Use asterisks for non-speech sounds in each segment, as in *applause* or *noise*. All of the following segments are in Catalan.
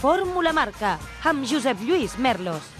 Fórmula Marca, amb Josep Lluís Merlos.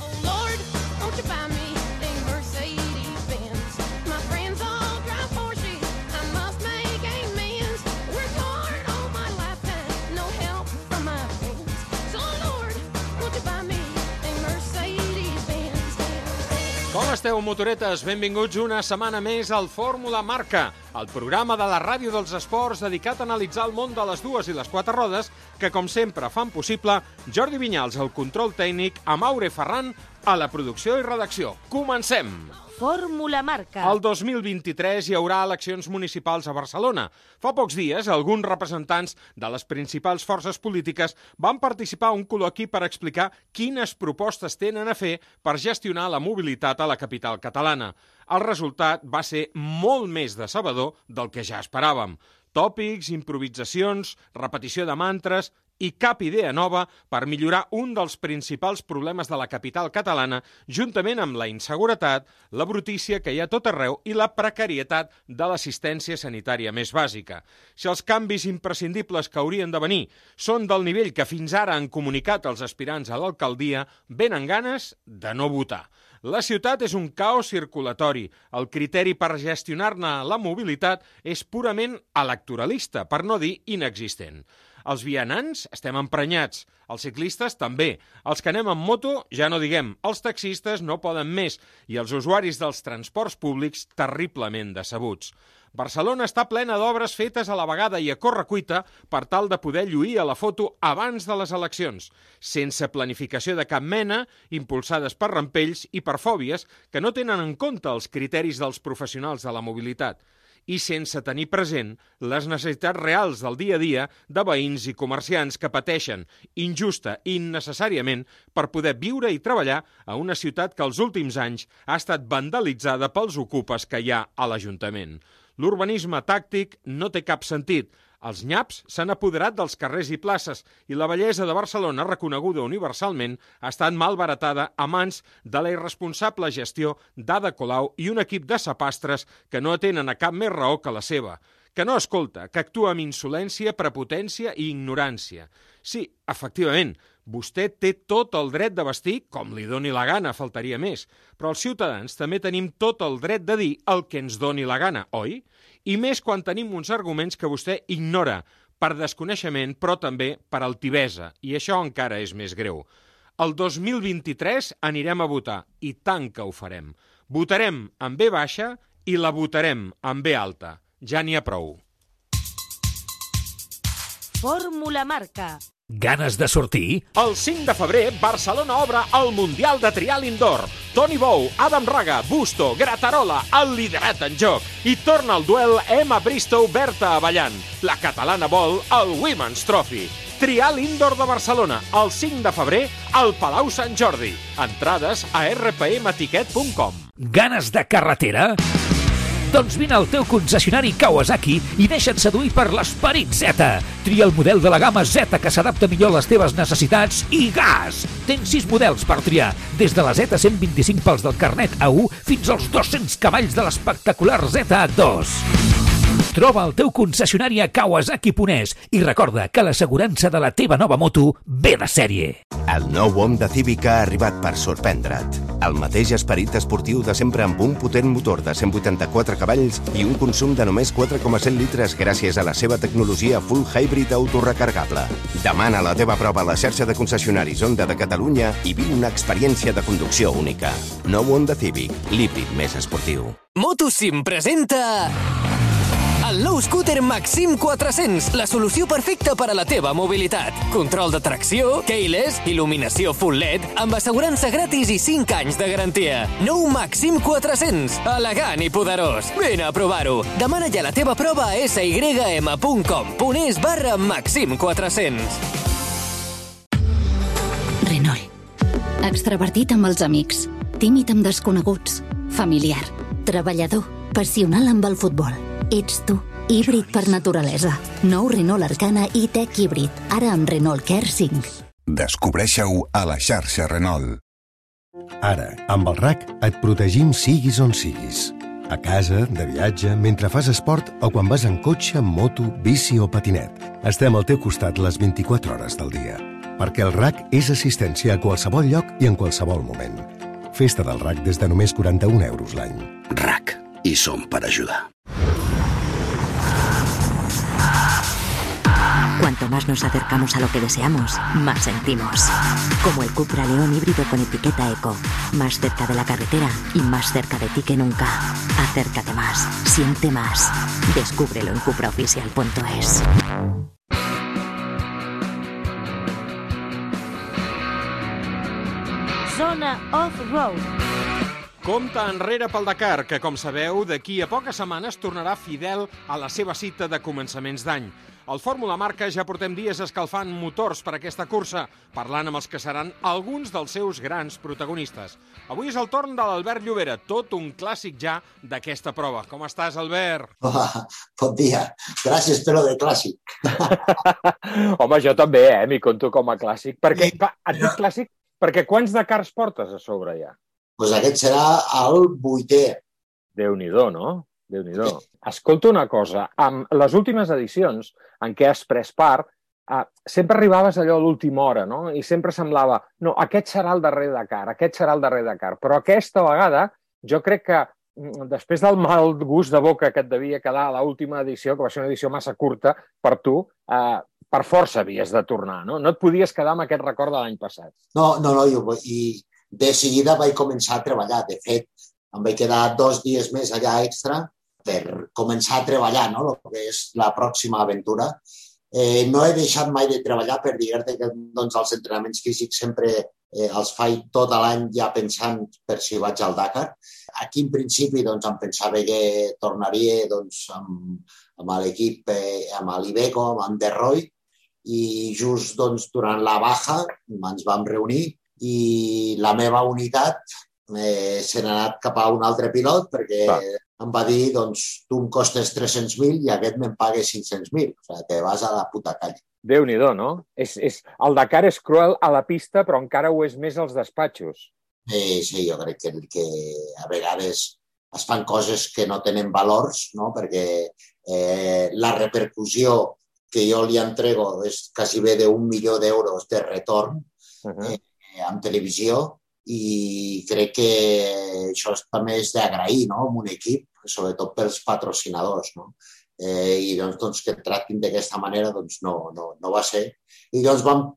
Esteu, motoretes? Benvinguts una setmana més al Fórmula Marca, el programa de la ràdio dels esports dedicat a analitzar el món de les dues i les quatre rodes que, com sempre, fan possible Jordi Vinyals al control tècnic, Maure Ferran a la producció i redacció. Comencem! Fórmula Marca. El 2023 hi haurà eleccions municipals a Barcelona. Fa pocs dies, alguns representants de les principals forces polítiques van participar a un col·loqui per explicar quines propostes tenen a fer per gestionar la mobilitat a la capital catalana. El resultat va ser molt més decebedor del que ja esperàvem. Tòpics, improvisacions, repetició de mantres i cap idea nova per millorar un dels principals problemes de la capital catalana, juntament amb la inseguretat, la brutícia que hi ha tot arreu i la precarietat de l'assistència sanitària més bàsica. Si els canvis imprescindibles que haurien de venir són del nivell que fins ara han comunicat els aspirants a l'alcaldia, venen ganes de no votar. La ciutat és un caos circulatori. El criteri per gestionar-ne la mobilitat és purament electoralista, per no dir inexistent. Els vianants estem emprenyats, els ciclistes també. Els que anem amb moto, ja no diguem, els taxistes no poden més i els usuaris dels transports públics terriblement decebuts. Barcelona està plena d'obres fetes a la vegada i a correcuita per tal de poder lluir a la foto abans de les eleccions, sense planificació de cap mena, impulsades per rampells i per fòbies que no tenen en compte els criteris dels professionals de la mobilitat i sense tenir present les necessitats reals del dia a dia de veïns i comerciants que pateixen injusta i innecessàriament per poder viure i treballar a una ciutat que els últims anys ha estat vandalitzada pels ocupes que hi ha a l'Ajuntament. L'urbanisme tàctic no té cap sentit. Els nyaps s'han apoderat dels carrers i places i la bellesa de Barcelona, reconeguda universalment, ha estat malbaratada a mans de la irresponsable gestió d'Ada Colau i un equip de sapastres que no atenen a cap més raó que la seva que no escolta, que actua amb insolència, prepotència i ignorància. Sí, efectivament, vostè té tot el dret de vestir com li doni la gana, faltaria més, però els ciutadans també tenim tot el dret de dir el que ens doni la gana, oi? I més quan tenim uns arguments que vostè ignora, per desconeixement, però també per altivesa, i això encara és més greu. El 2023 anirem a votar, i tant que ho farem. Votarem amb B baixa i la votarem amb B alta. Ja n'hi ha prou. Fórmula Marca. Ganes de sortir? El 5 de febrer, Barcelona obre el Mundial de Trial Indoor. Toni Bou, Adam Raga, Busto, Gratarola, el liderat en joc. I torna el duel Emma Bristow, Berta Avallant. La catalana vol el Women's Trophy. Trial Indoor de Barcelona, el 5 de febrer, al Palau Sant Jordi. Entrades a rpmetiquet.com. Ganes de carretera? Doncs vine al teu concessionari Kawasaki i deixa't seduir per l'esperit Z. Tria el model de la gamma Z que s'adapta millor a les teves necessitats i gas! Tens 6 models per triar, des de la Z125 pels del carnet A1 fins als 200 cavalls de l'espectacular Z2. Troba el teu concessionari a Kawasaki Ponès i recorda que l'assegurança de la teva nova moto ve de sèrie. El nou Honda Civic ha arribat per sorprendre't. El mateix esperit esportiu de sempre amb un potent motor de 184 cavalls i un consum de només 4,7 litres gràcies a la seva tecnologia full hybrid autorecargable. Demana la teva prova a la xarxa de concessionaris Honda de Catalunya i viu una experiència de conducció única. Nou Honda Civic, l'híbrid més esportiu. Motosim presenta... Nou scooter Maxim 400, la solució perfecta per a la teva mobilitat. Control de tracció, keyless, il·luminació full LED, amb assegurança gratis i 5 anys de garantia. Nou Maxim 400, elegant i poderós. Vine a provar-ho. Demana ja la teva prova a sym.com. Ponés barra Maxim 400. Renault. Extravertit amb els amics, tímid amb desconeguts, familiar, treballador, passional amb el futbol. Ets tu, híbrid per naturalesa. Nou Renault Arcana i Tech híbrid, ara amb Renault Care 5. Descobreixeu a la xarxa Renault. Ara, amb el RAC, et protegim siguis on siguis. A casa, de viatge, mentre fas esport o quan vas en cotxe, moto, bici o patinet. Estem al teu costat les 24 hores del dia. perquè el RAC és assistència a qualsevol lloc i en qualsevol moment. Festa del RAC des de només 41 euros l'any. RAC. I som per ajudar. Cuanto más nos acercamos a lo que deseamos, más sentimos. Como el Cupra León híbrido con etiqueta Eco. Más cerca de la carretera y más cerca de ti que nunca. Acércate más, siente más. Descúbrelo en cupraoficial.es. Zona Off-Road. Compte enrere pel Dakar, que, com sabeu, d'aquí a poques setmanes tornarà fidel a la seva cita de començaments d'any. Al Fórmula Marca ja portem dies escalfant motors per aquesta cursa, parlant amb els que seran alguns dels seus grans protagonistes. Avui és el torn de l'Albert Llobera, tot un clàssic ja d'aquesta prova. Com estàs, Albert? Hola, bon dia. Gràcies per lo de clàssic. *laughs* Home, jo també, eh? M'hi conto com a clàssic. Perquè, va, et dic clàssic perquè quants Dakars portes a sobre ja? Doncs aquest serà el vuitè. Déu-n'hi-do, no? Déu nhi. Escolta una cosa, amb les últimes edicions en què has pres part, eh, sempre arribaves allò a l'última hora, no? I sempre semblava, no, aquest serà el darrer Dakar, aquest serà el darrer Dakar. Però aquesta vegada jo crec que mm, després del mal gust de boca que et devia quedar a l'última edició, que va ser una edició massa curta per tu, eh, per força havies de tornar, no? No et podies quedar amb aquest record de l'any passat. No, no, no, jo, i de seguida vaig començar a treballar. De fet, em vaig quedar dos dies més allà extra per començar a treballar, no? el que és la pròxima aventura. Eh, no he deixat mai de treballar per dir-te que doncs, els entrenaments físics sempre eh, els faig tot l'any ja pensant per si vaig al Dakar. Aquí, en principi, doncs, em pensava que tornaria doncs, amb, amb l'equip, eh, amb l'Ibeco, amb en Derroy, i just doncs, durant la baja ens vam reunir i la meva unitat eh, se n'ha anat cap a un altre pilot perquè Clar em va dir, doncs, tu em costes 300.000 i aquest me'n paga 500.000. O sigui, te vas a la puta calle. déu nhi no? És, és, el Dakar és cruel a la pista, però encara ho és més als despatxos. Sí, sí, jo crec que, que a vegades es fan coses que no tenen valors, no? perquè eh, la repercussió que jo li entrego és quasi bé d'un milió d'euros de retorn uh -huh. eh, en televisió i crec que això també és d'agrair no? amb un equip sobretot pels patrocinadors. No? Eh, I doncs, doncs que et tractin d'aquesta manera doncs no, no, no va ser. I doncs vam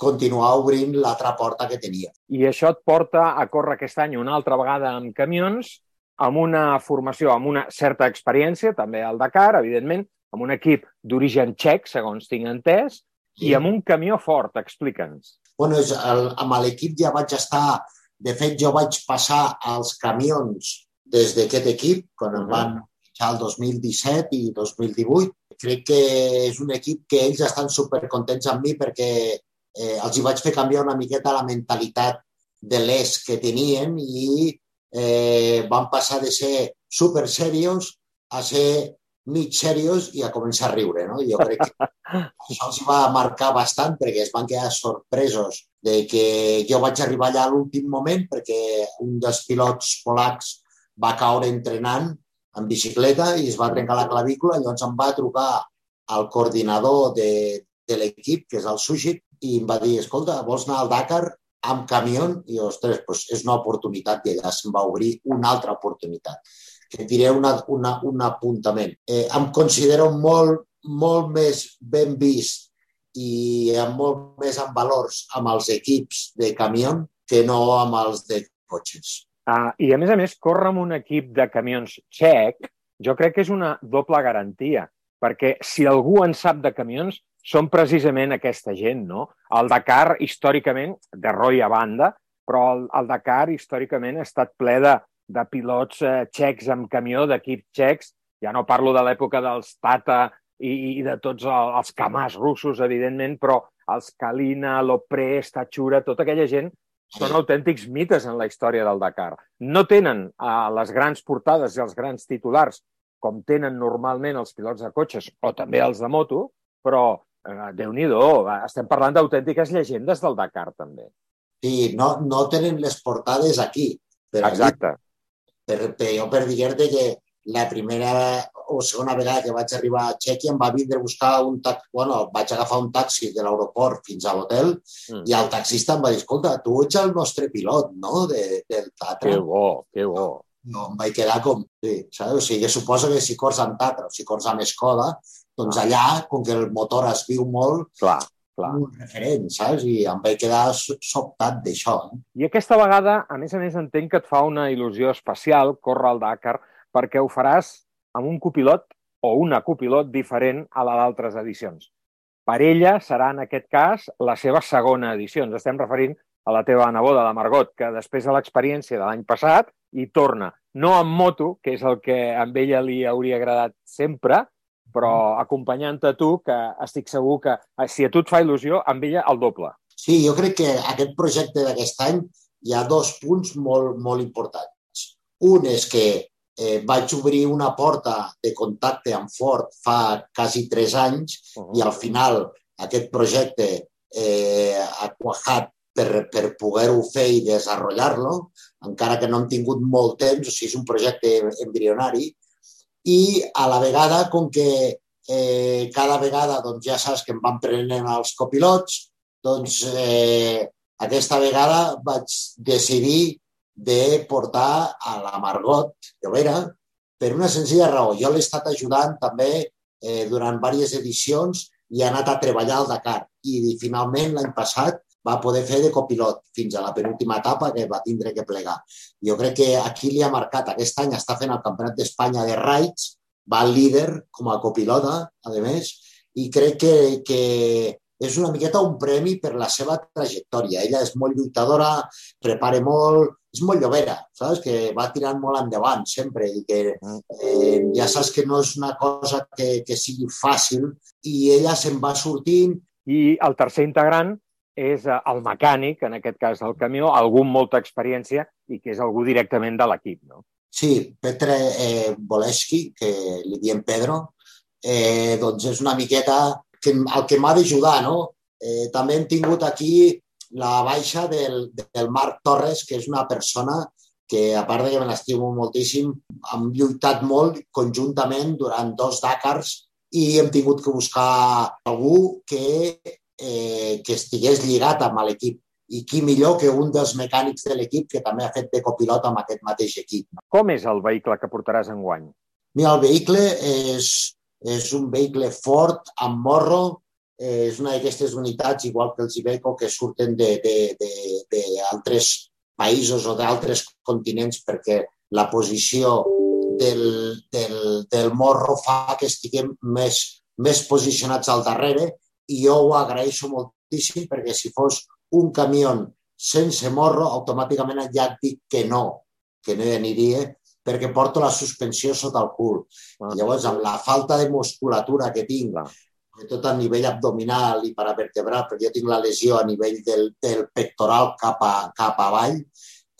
continuar obrint l'altra porta que tenia. I això et porta a córrer aquest any una altra vegada amb camions, amb una formació, amb una certa experiència, també al Dakar, evidentment, amb un equip d'origen txec, segons tinc entès, sí. i amb un camió fort, explica'ns. Bueno, és el, amb l'equip ja vaig estar... De fet, jo vaig passar als camions des d'aquest equip, quan em van fitxar el 2017 i 2018. Crec que és un equip que ells estan supercontents amb mi perquè eh, els hi vaig fer canviar una miqueta la mentalitat de l'ES que tenien i eh, van passar de ser super serios a ser mig serios i a començar a riure. No? Jo crec que *laughs* això els va marcar bastant perquè es van quedar sorpresos de que jo vaig arribar allà a l'últim moment perquè un dels pilots polacs va caure entrenant en bicicleta i es va trencar la clavícula i llavors em va trucar al coordinador de, de l'equip, que és el Sushit, i em va dir, escolta, vols anar al Dakar amb camió? I, ostres, doncs és una oportunitat i allà se'm va obrir una altra oportunitat. Que diré una, una, un apuntament. Eh, em considero molt, molt més ben vist i amb molt més en valors amb els equips de camió que no amb els de cotxes. Uh, I, a més a més, córrer amb un equip de camions txec, jo crec que és una doble garantia, perquè si algú en sap de camions, són precisament aquesta gent, no? El Dakar, històricament, de Roy a banda, però el, el Dakar, històricament, ha estat ple de, de pilots eh, txecs amb camió, d'equips txecs, ja no parlo de l'època dels Tata i, i de tots el, els camars russos, evidentment, però els Kalina, Lopré, Stachura, tota aquella gent són autèntics mites en la història del Dakar. No tenen eh, les grans portades i els grans titulars com tenen normalment els pilots de cotxes o també els de moto, però eh, déu-n'hi-do, estem parlant d'autèntiques llegendes del Dakar, també. Sí, no, no tenen les portades aquí. Però Exacte. Per, jo per dir-te que la primera o segona vegada que vaig arribar a Txèquia em va vindre a buscar un taxi, bueno, vaig agafar un taxi de l'aeroport fins a l'hotel mm. i el taxista em va dir, escolta, tu ets el nostre pilot, no?, de, del Tatra. Que bo, que bo. No, em vaig quedar com, sí, saps? O sigui, suposo que si corres amb Tatra o si corres amb Skoda, doncs allà, com que el motor es viu molt, clar, clar. un referent, saps? I em vaig quedar sobtat d'això. Eh? I aquesta vegada, a més a més, entenc que et fa una il·lusió especial córrer al Dakar perquè ho faràs amb un copilot o una copilot diferent a la d'altres edicions. Per ella serà, en aquest cas, la seva segona edició. Ens estem referint a la teva neboda, la Margot, que després de l'experiència de l'any passat hi torna. No amb moto, que és el que a ella li hauria agradat sempre, però acompanyant-te tu, que estic segur que eh, si a tu et fa il·lusió, amb ella el doble. Sí, jo crec que aquest projecte d'aquest any hi ha dos punts molt, molt importants. Un és que eh, vaig obrir una porta de contacte amb Ford fa quasi tres anys uh -huh. i al final aquest projecte eh, ha quajat per, per poder-ho fer i desenvolupar-lo, encara que no hem tingut molt temps, o sigui, és un projecte embrionari, i a la vegada, com que eh, cada vegada doncs, ja saps que em van prenent els copilots, doncs eh, aquesta vegada vaig decidir de portar a la Margot Llobera per una senzilla raó. Jo l'he estat ajudant també eh, durant diverses edicions i ha anat a treballar al Dakar. I finalment l'any passat va poder fer de copilot fins a la penúltima etapa que va tindre que plegar. Jo crec que aquí li ha marcat, aquest any està fent el Campionat d'Espanya de Raids, va líder com a copilota, a més, i crec que, que és una miqueta un premi per la seva trajectòria. Ella és molt lluitadora, prepara molt, és molt llobera, saps? Que va tirant molt endavant sempre i que eh, ja saps que no és una cosa que, que sigui fàcil i ella se'n va sortint. I el tercer integrant és eh, el mecànic, en aquest cas el camió, algú amb molta experiència i que és algú directament de l'equip, no? Sí, Petre eh, Boleski, que li diem Pedro, eh, doncs és una miqueta que, el que m'ha d'ajudar, no? Eh, també hem tingut aquí la baixa del, del Marc Torres, que és una persona que, a part de que me l'estimo moltíssim, hem lluitat molt conjuntament durant dos Dakars i hem tingut que buscar algú que, eh, que estigués lligat amb l'equip. I qui millor que un dels mecànics de l'equip que també ha fet de copilot amb aquest mateix equip. Com és el vehicle que portaràs en guany? Mira, el vehicle és, és un vehicle fort, amb morro, eh, és una d'aquestes unitats, igual que els Ibeco, que surten d'altres països o d'altres continents perquè la posició del, del, del morro fa que estiguem més, més posicionats al darrere i jo ho agraeixo moltíssim perquè si fos un camió sense morro, automàticament ja et dic que no, que no hi aniria, perquè porto la suspensió sota el cul. Ah. Llavors, amb la falta de musculatura que tinc, sobretot a nivell abdominal i paravertebral, perquè jo tinc la lesió a nivell del, del pectoral cap, a, cap avall,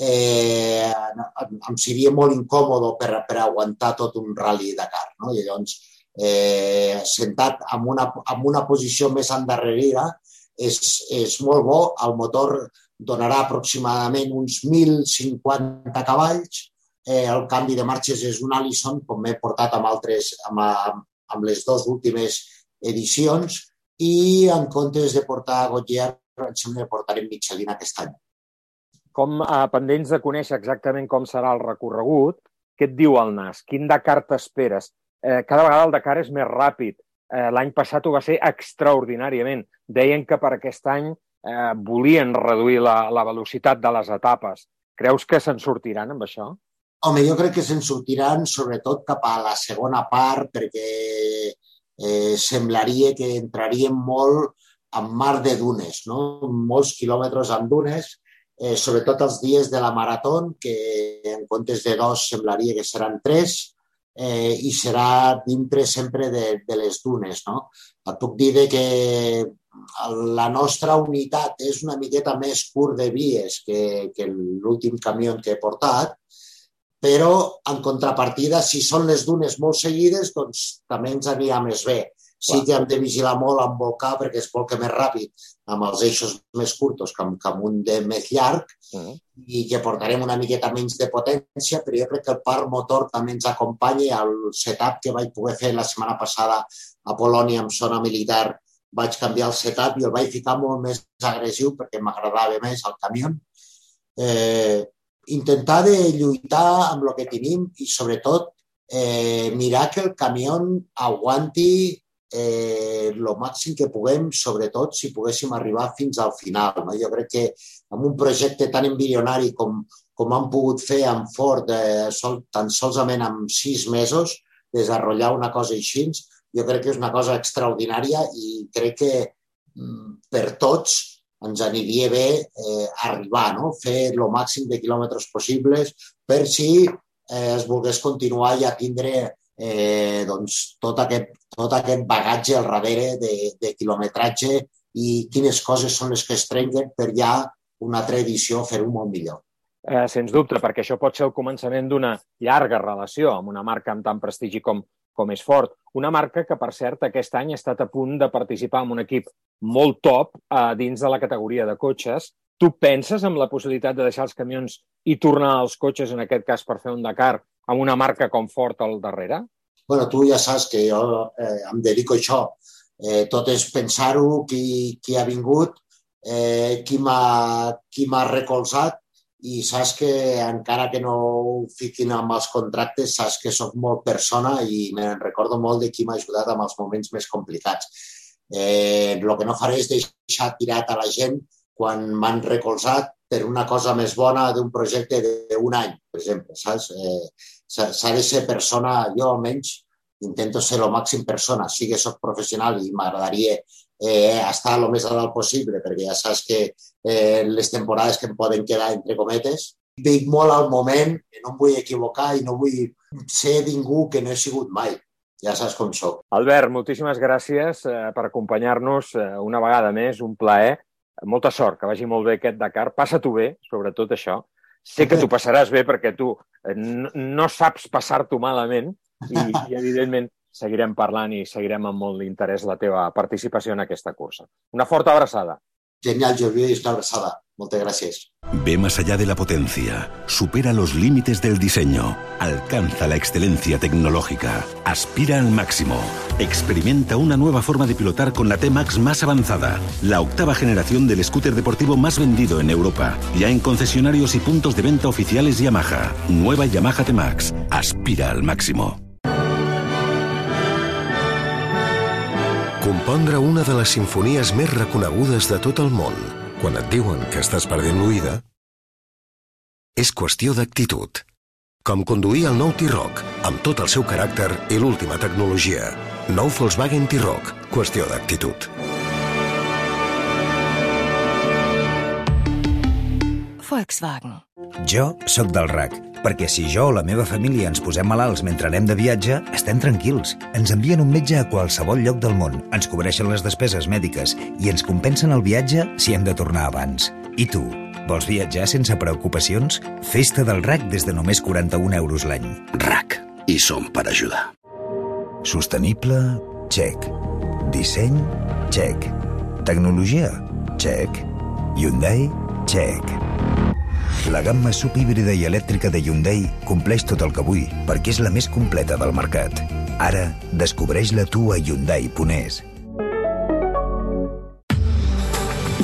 eh, em seria molt incòmode per, per aguantar tot un rally de car. No? I llavors, eh, sentat en una, en una posició més endarrerida, és, és molt bo. El motor donarà aproximadament uns 1.050 cavalls. Eh, el canvi de marxes és un Allison, com m'he portat amb, altres, amb, amb les dues últimes edicions i en comptes de portar Gottlieb em sembla que portarem Michelin aquest any. Com eh, pendents de conèixer exactament com serà el recorregut, què et diu el NAS? Quin Dakar t'esperes? Eh, cada vegada el Dakar és més ràpid. Eh, L'any passat ho va ser extraordinàriament. Deien que per aquest any eh, volien reduir la, la velocitat de les etapes. Creus que se'n sortiran amb això? Home, jo crec que se'n sortiran sobretot cap a la segona part perquè eh, semblaria que entraríem molt en mar de dunes, no? molts quilòmetres en dunes, eh, sobretot els dies de la marató, que en comptes de dos semblaria que seran tres, eh, i serà dintre sempre de, de les dunes. No? Et puc dir que la nostra unitat és una miqueta més curt de vies que, que l'últim camió que he portat, però en contrapartida, si són les dunes molt seguides, doncs també ens anirà més bé. Sí que hem de vigilar molt amb volcar perquè es volca més ràpid amb els eixos més curtos que amb, que amb un de més llarg Mm. i que portarem una miqueta menys de potència, però jo crec que el parc motor també ens acompanya. El setup que vaig poder fer la setmana passada a Polònia amb zona militar vaig canviar el setup i el vaig ficar molt més agressiu perquè m'agradava més el camió. Eh, intentar de lluitar amb el que tenim i sobretot eh, mirar que el camió aguanti eh, màxim que puguem, sobretot si poguéssim arribar fins al final. No? Jo crec que amb un projecte tan embrionari com, com han pogut fer amb Ford eh, sol, tan solament amb sis mesos, desenvolupar una cosa així, jo crec que és una cosa extraordinària i crec que mm, per tots ens aniria bé eh, arribar, no? fer el màxim de quilòmetres possibles per si eh, es volgués continuar i a tindre eh, doncs, tot, aquest, tot aquest bagatge al darrere de, de quilometratge i quines coses són les que es trenquen per ja una altra edició fer-ho molt millor. Eh, sens dubte, perquè això pot ser el començament d'una llarga relació amb una marca amb tant prestigi com, com és Ford. Una marca que, per cert, aquest any ha estat a punt de participar en un equip molt top eh, dins de la categoria de cotxes. Tu penses en la possibilitat de deixar els camions i tornar als cotxes, en aquest cas per fer un Dakar, amb una marca com Ford al darrere? bueno, tu ja saps que jo eh, em dedico a això. Eh, tot és pensar-ho, qui, qui ha vingut, eh, qui m'ha recolzat i saps que encara que no ho fiquin amb els contractes, saps que sóc molt persona i me'n recordo molt de qui m'ha ajudat en els moments més complicats. Eh, el que no faré és deixar tirat a la gent quan m'han recolzat per una cosa més bona d'un projecte d'un any, per exemple, saps? Eh, s'ha de ser persona, jo almenys intento ser el màxim persona, sí que sóc professional i m'agradaria eh, estar el més a dalt possible, perquè ja saps que eh, les temporades que em poden quedar entre cometes, veig molt al moment, que no em vull equivocar i no vull ser ningú que no he sigut mai. Ja saps com sóc. Albert, moltíssimes gràcies eh, per acompanyar-nos eh, una vegada més, un plaer. Molta sort, que vagi molt bé aquest Dakar. Passa-t'ho bé, sobretot això. Sé que t'ho passaràs bé perquè tu eh, no, no saps passar-t'ho malament i, *laughs* i, evidentment, seguirem parlant i seguirem amb molt d'interès la teva participació en aquesta cursa. Una forta abraçada. Genial, Jordi, y una abrazada. Muchas gracias. Ve más allá de la potencia, supera los límites del diseño, alcanza la excelencia tecnológica, aspira al máximo, experimenta una nueva forma de pilotar con la T-Max más avanzada, la octava generación del scooter deportivo más vendido en Europa, ya en concesionarios y puntos de venta oficiales Yamaha. Nueva Yamaha T-Max, aspira al máximo. Compondre una de les sinfonies més reconegudes de tot el món, quan et diuen que estàs perdent l'oïda, és qüestió d'actitud. Com conduir el nou T-Roc, amb tot el seu caràcter i l'última tecnologia. Nou Volkswagen T-Roc, qüestió d'actitud. Volkswagen. Jo sóc del RAC, perquè si jo o la meva família ens posem malalts mentre anem de viatge, estem tranquils. Ens envien un metge a qualsevol lloc del món, ens cobreixen les despeses mèdiques i ens compensen el viatge si hem de tornar abans. I tu, vols viatjar sense preocupacions? Festa del RAC des de només 41 euros l'any. RAC. I som per ajudar. Sostenible? Check. Disseny? Check. Tecnologia? Check. Hyundai? Check. La gamma subhíbrida i elèctrica de Hyundai compleix tot el que vull perquè és la més completa del mercat. Ara, descobreix-la tu a Hyundai.es.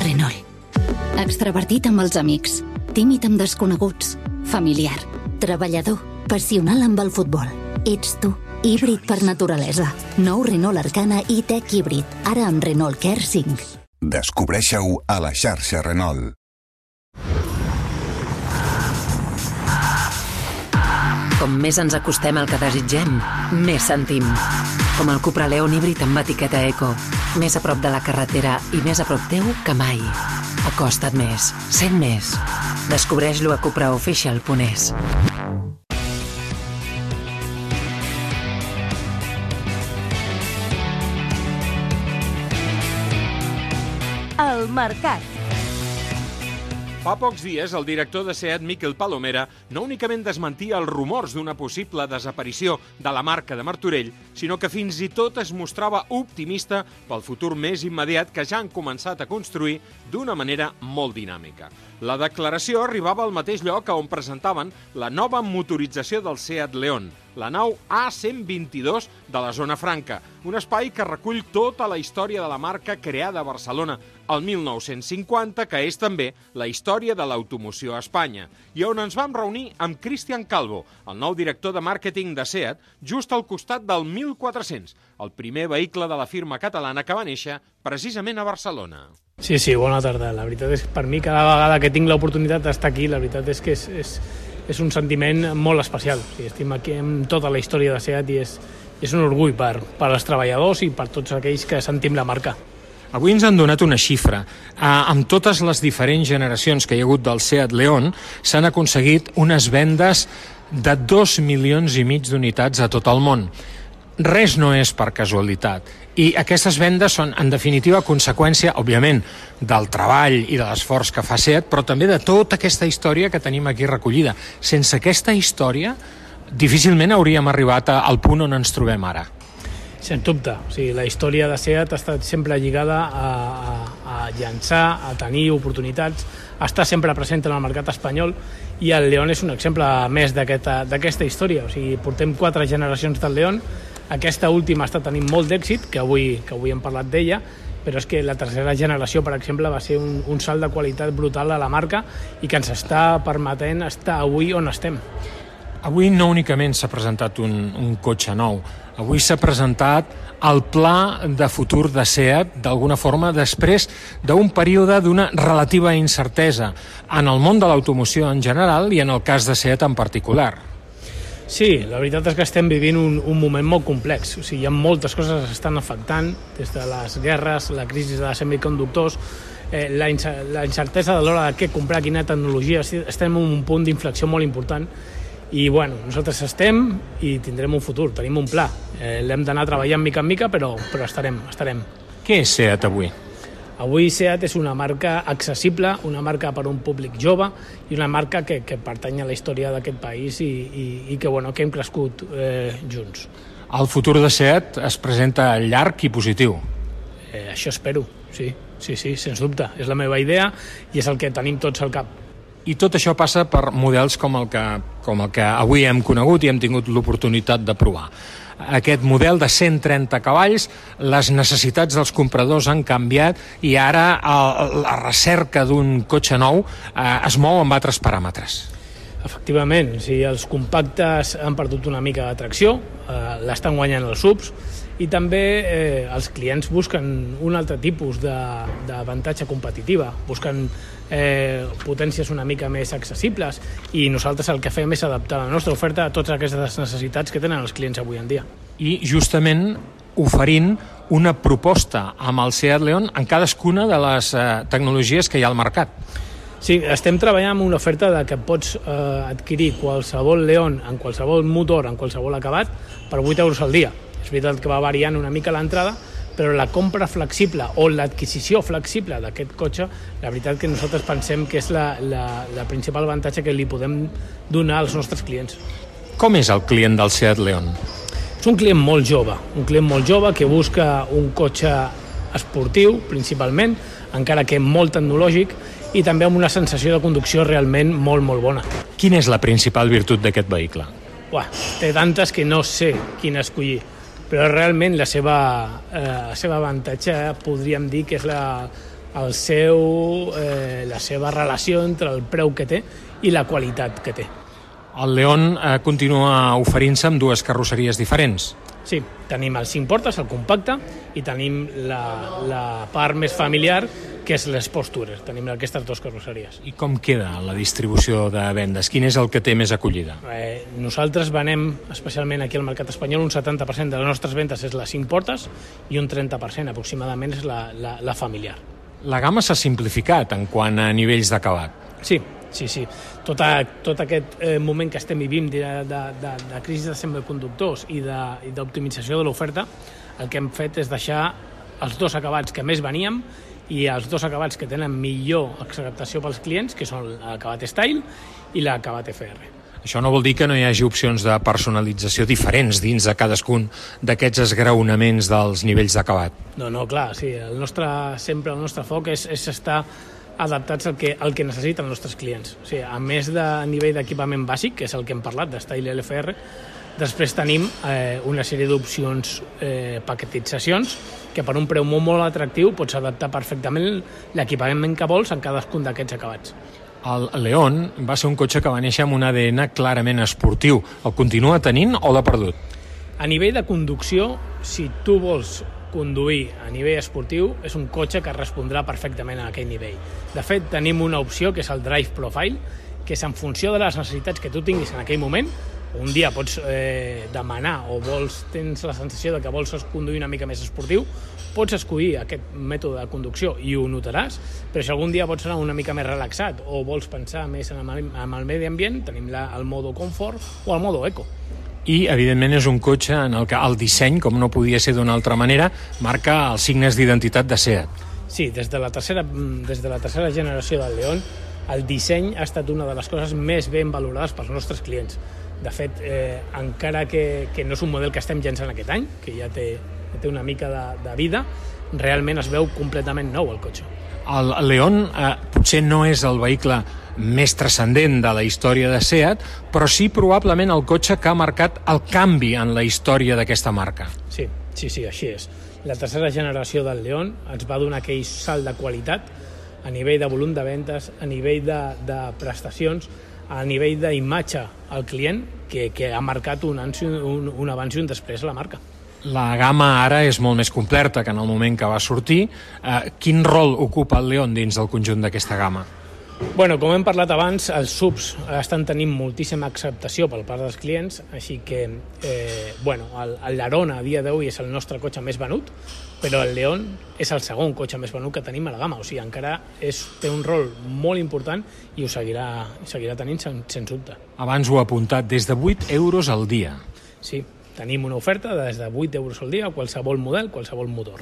Renault. Extravertit amb els amics, tímid amb desconeguts, familiar, treballador, passional amb el futbol. Ets tu, híbrid per naturalesa. Nou Renault Arcana i Tech híbrid, ara amb Renault Care 5. Descobreixeu a la xarxa Renault. Com més ens acostem al que desitgem, més sentim. Com el Cupra Leon híbrid amb etiqueta Eco. Més a prop de la carretera i més a prop teu que mai. Acosta't més. Sent més. Descobreix-lo a cupraofficial.es. El Mercat. Fa pocs dies, el director de SEAT, Miquel Palomera, no únicament desmentia els rumors d'una possible desaparició de la marca de Martorell, sinó que fins i tot es mostrava optimista pel futur més immediat que ja han començat a construir d'una manera molt dinàmica. La declaració arribava al mateix lloc on presentaven la nova motorització del Seat León, la nau A122 de la Zona Franca, un espai que recull tota la història de la marca creada a Barcelona el 1950, que és també la història de l'automoció a Espanya, i on ens vam reunir amb Cristian Calvo, el nou director de màrqueting de SEAT, just al costat del 1400, el primer vehicle de la firma catalana que va néixer precisament a Barcelona. Sí, sí, bona tarda. La veritat és que per mi cada vegada que tinc l'oportunitat d'estar aquí, la veritat és que és, és, és un sentiment molt especial. O sigui, estem aquí amb tota la història de SEAT i és, és un orgull per, per als treballadors i per tots aquells que sentim la marca. Avui ens han donat una xifra. Uh, amb totes les diferents generacions que hi ha hagut del Seat León, s'han aconseguit unes vendes de 2 milions i mig d'unitats a tot el món. Res no és per casualitat. I aquestes vendes són, en definitiva, conseqüència, òbviament, del treball i de l'esforç que fa SEAT, però també de tota aquesta història que tenim aquí recollida. Sense aquesta història, difícilment hauríem arribat al punt on ens trobem ara. Sens dubte. O sigui, la història de SEAT ha estat sempre lligada a, a, a llançar, a tenir oportunitats, a estar sempre present en el mercat espanyol i el León és un exemple més d'aquesta aquest, història. O sigui, portem quatre generacions del León, aquesta última està tenint molt d'èxit, que avui, que avui hem parlat d'ella, però és que la tercera generació, per exemple, va ser un, un salt de qualitat brutal a la marca i que ens està permetent estar avui on estem. Avui no únicament s'ha presentat un, un cotxe nou, avui s'ha presentat el pla de futur de SEAT, d'alguna forma, després d'un període d'una relativa incertesa en el món de l'automoció en general i en el cas de SEAT en particular. Sí, la veritat és que estem vivint un, un moment molt complex. O sigui, hi ha moltes coses que s'estan afectant, des de les guerres, la crisi de semiconductors, eh, la, la incertesa de l'hora de què comprar, quina tecnologia. Estem en un punt d'inflexió molt important i bueno, nosaltres estem i tindrem un futur, tenim un pla. Eh, L'hem d'anar treballant mica en mica, però, però estarem, estarem. Què és SEAT avui? Avui SEAT és una marca accessible, una marca per a un públic jove i una marca que, que pertany a la història d'aquest país i, i, i que, bueno, que hem crescut eh, junts. El futur de SEAT es presenta llarg i positiu. Eh, això espero, sí, sí, sí, sens dubte. És la meva idea i és el que tenim tots al cap. I tot això passa per models com el que, com el que avui hem conegut i hem tingut l'oportunitat de provar aquest model de 130 cavalls, les necessitats dels compradors han canviat i ara el, la recerca d'un cotxe nou eh, es mou amb altres paràmetres. Efectivament, sigui, els compactes han perdut una mica d'atracció, eh, l'estan guanyant els subs, i també eh, els clients busquen un altre tipus d'avantatge competitiva, busquen eh, potències una mica més accessibles i nosaltres el que fem és adaptar la nostra oferta a totes aquestes necessitats que tenen els clients avui en dia. I justament oferint una proposta amb el Seat León en cadascuna de les eh, tecnologies que hi ha al mercat. Sí, estem treballant amb una oferta de que pots eh, adquirir qualsevol León en qualsevol motor, en qualsevol acabat, per 8 euros al dia. És veritat que va variant una mica l'entrada, però la compra flexible o l'adquisició flexible d'aquest cotxe, la veritat que nosaltres pensem que és la, la, la principal avantatge que li podem donar als nostres clients. Com és el client del Seat León? És un client molt jove, un client molt jove que busca un cotxe esportiu, principalment, encara que molt tecnològic, i també amb una sensació de conducció realment molt, molt bona. Quina és la principal virtut d'aquest vehicle? Buah, té tantes que no sé quina escollir però realment la seva, eh, la seva avantatge podríem dir que és la, el seu, eh, la seva relació entre el preu que té i la qualitat que té. El León eh, continua oferint-se amb dues carrosseries diferents. Sí, tenim el 5 portes, el compacte, i tenim la, la part més familiar, que és les postures. Tenim aquestes dues carrosseries. I com queda la distribució de vendes? Quin és el que té més acollida? Eh, nosaltres venem, especialment aquí al mercat espanyol, un 70% de les nostres vendes és les 5 portes i un 30% aproximadament és la, la, la familiar. La gamma s'ha simplificat en quant a nivells d'acabat. Sí, Sí, sí. Tot, a, tot aquest eh, moment que estem vivint de, de, de, de crisi de semiconductors i d'optimització de, de l'oferta, el que hem fet és deixar els dos acabats que més veníem i els dos acabats que tenen millor acceptació pels clients, que són l'acabat Style i l'acabat FR. Això no vol dir que no hi hagi opcions de personalització diferents dins de cadascun d'aquests esgraonaments dels nivells d'acabat. No, no, clar, sí, el nostre, sempre el nostre foc és, és estar adaptats al que, al que necessiten els nostres clients. O sigui, a més de nivell d'equipament bàsic, que és el que hem parlat, d'Style LFR, després tenim eh, una sèrie d'opcions, eh, paquetitzacions, que per un preu molt, molt atractiu pots adaptar perfectament l'equipament que vols en cadascun d'aquests acabats. El León va ser un cotxe que va néixer amb un ADN clarament esportiu. El continua tenint o l'ha perdut? A nivell de conducció, si tu vols conduir a nivell esportiu, és un cotxe que respondrà perfectament a aquell nivell. De fet, tenim una opció que és el Drive Profile, que és en funció de les necessitats que tu tinguis en aquell moment, un dia pots eh, demanar o vols tens la sensació de que vols conduir una mica més esportiu, pots escollir aquest mètode de conducció i ho notaràs, però si algun dia pots anar una mica més relaxat o vols pensar més en el, en el medi ambient, tenim la, el modo confort o el modo eco. I, evidentment, és un cotxe en el que el disseny, com no podia ser d'una altra manera, marca els signes d'identitat de SEAT. Sí, des de la tercera, des de la tercera generació del León, el disseny ha estat una de les coses més ben valorades pels nostres clients. De fet, eh, encara que, que no és un model que estem llançant aquest any, que ja té, té una mica de, de vida, realment es veu completament nou el cotxe. El León eh, potser no és el vehicle més transcendent de la història de SEAT, però sí probablement el cotxe que ha marcat el canvi en la història d'aquesta marca. Sí, sí, sí, així és. La tercera generació del León ens va donar aquell salt de qualitat a nivell de volum de ventes, a nivell de, de prestacions, a nivell d'imatge al client que, que ha marcat un, un, un abans i un després a la marca. La gamma ara és molt més completa que en el moment que va sortir. Eh, quin rol ocupa el León dins del conjunt d'aquesta gamma? Bueno, com hem parlat abans, els subs estan tenint moltíssima acceptació per part dels clients, així que eh, bueno, el, el Larona a dia d'avui és el nostre cotxe més venut, però el León és el segon cotxe més venut que tenim a la gamma, o sigui, encara és, té un rol molt important i ho seguirà, seguirà tenint sens, sens dubte. Abans ho ha apuntat, des de 8 euros al dia. Sí, tenim una oferta des de 8 euros al dia a qualsevol model, qualsevol motor.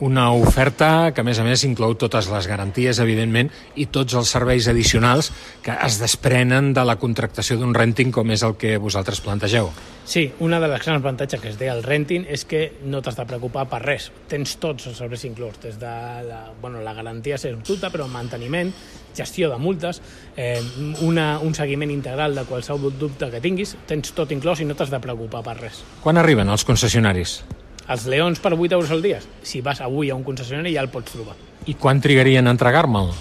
Una oferta que, a més a més, inclou totes les garanties, evidentment, i tots els serveis addicionals que es desprenen de la contractació d'un renting com és el que vosaltres plantegeu. Sí, una de les grans avantatges que es deia el renting és que no t'has de preocupar per res. Tens tots els serveis inclòs, des de la, bueno, la garantia sens dubte, però manteniment, gestió de multes, eh, una, un seguiment integral de qualsevol dubte que tinguis, tens tot inclòs i no t'has de preocupar per res. Quan arriben els concessionaris? Els leons per 8 euros al dia, si vas avui a un concessionari ja el pots trobar. I quan trigarien a entregar-me'l?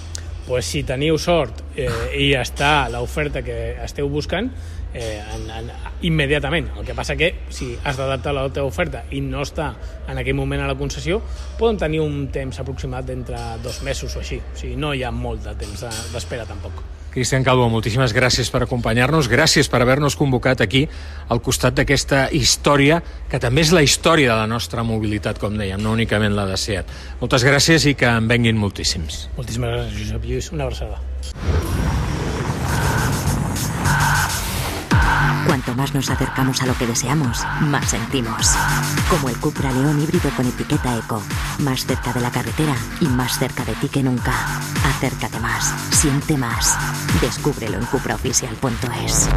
Pues si teniu sort eh, i està l'oferta que esteu buscant, eh, en, en, immediatament. El que passa que si has d'adaptar la teva oferta i no està en aquell moment a la concessió, poden tenir un temps aproximat d'entre dos mesos o així. O sigui, no hi ha molt de temps d'espera tampoc. Cristian Calvo, moltíssimes gràcies per acompanyar-nos, gràcies per haver-nos convocat aquí al costat d'aquesta història, que també és la història de la nostra mobilitat, com dèiem, no únicament la de SEAT. Moltes gràcies i que en venguin moltíssims. Moltíssimes gràcies, Josep Lluís. Una abraçada. Cuanto más nos acercamos a lo que deseamos, más sentimos. Como el Cupra León híbrido con etiqueta Eco. Más cerca de la carretera y más cerca de ti que nunca. Acércate más, siente más. Descúbrelo en cupraoficial.es.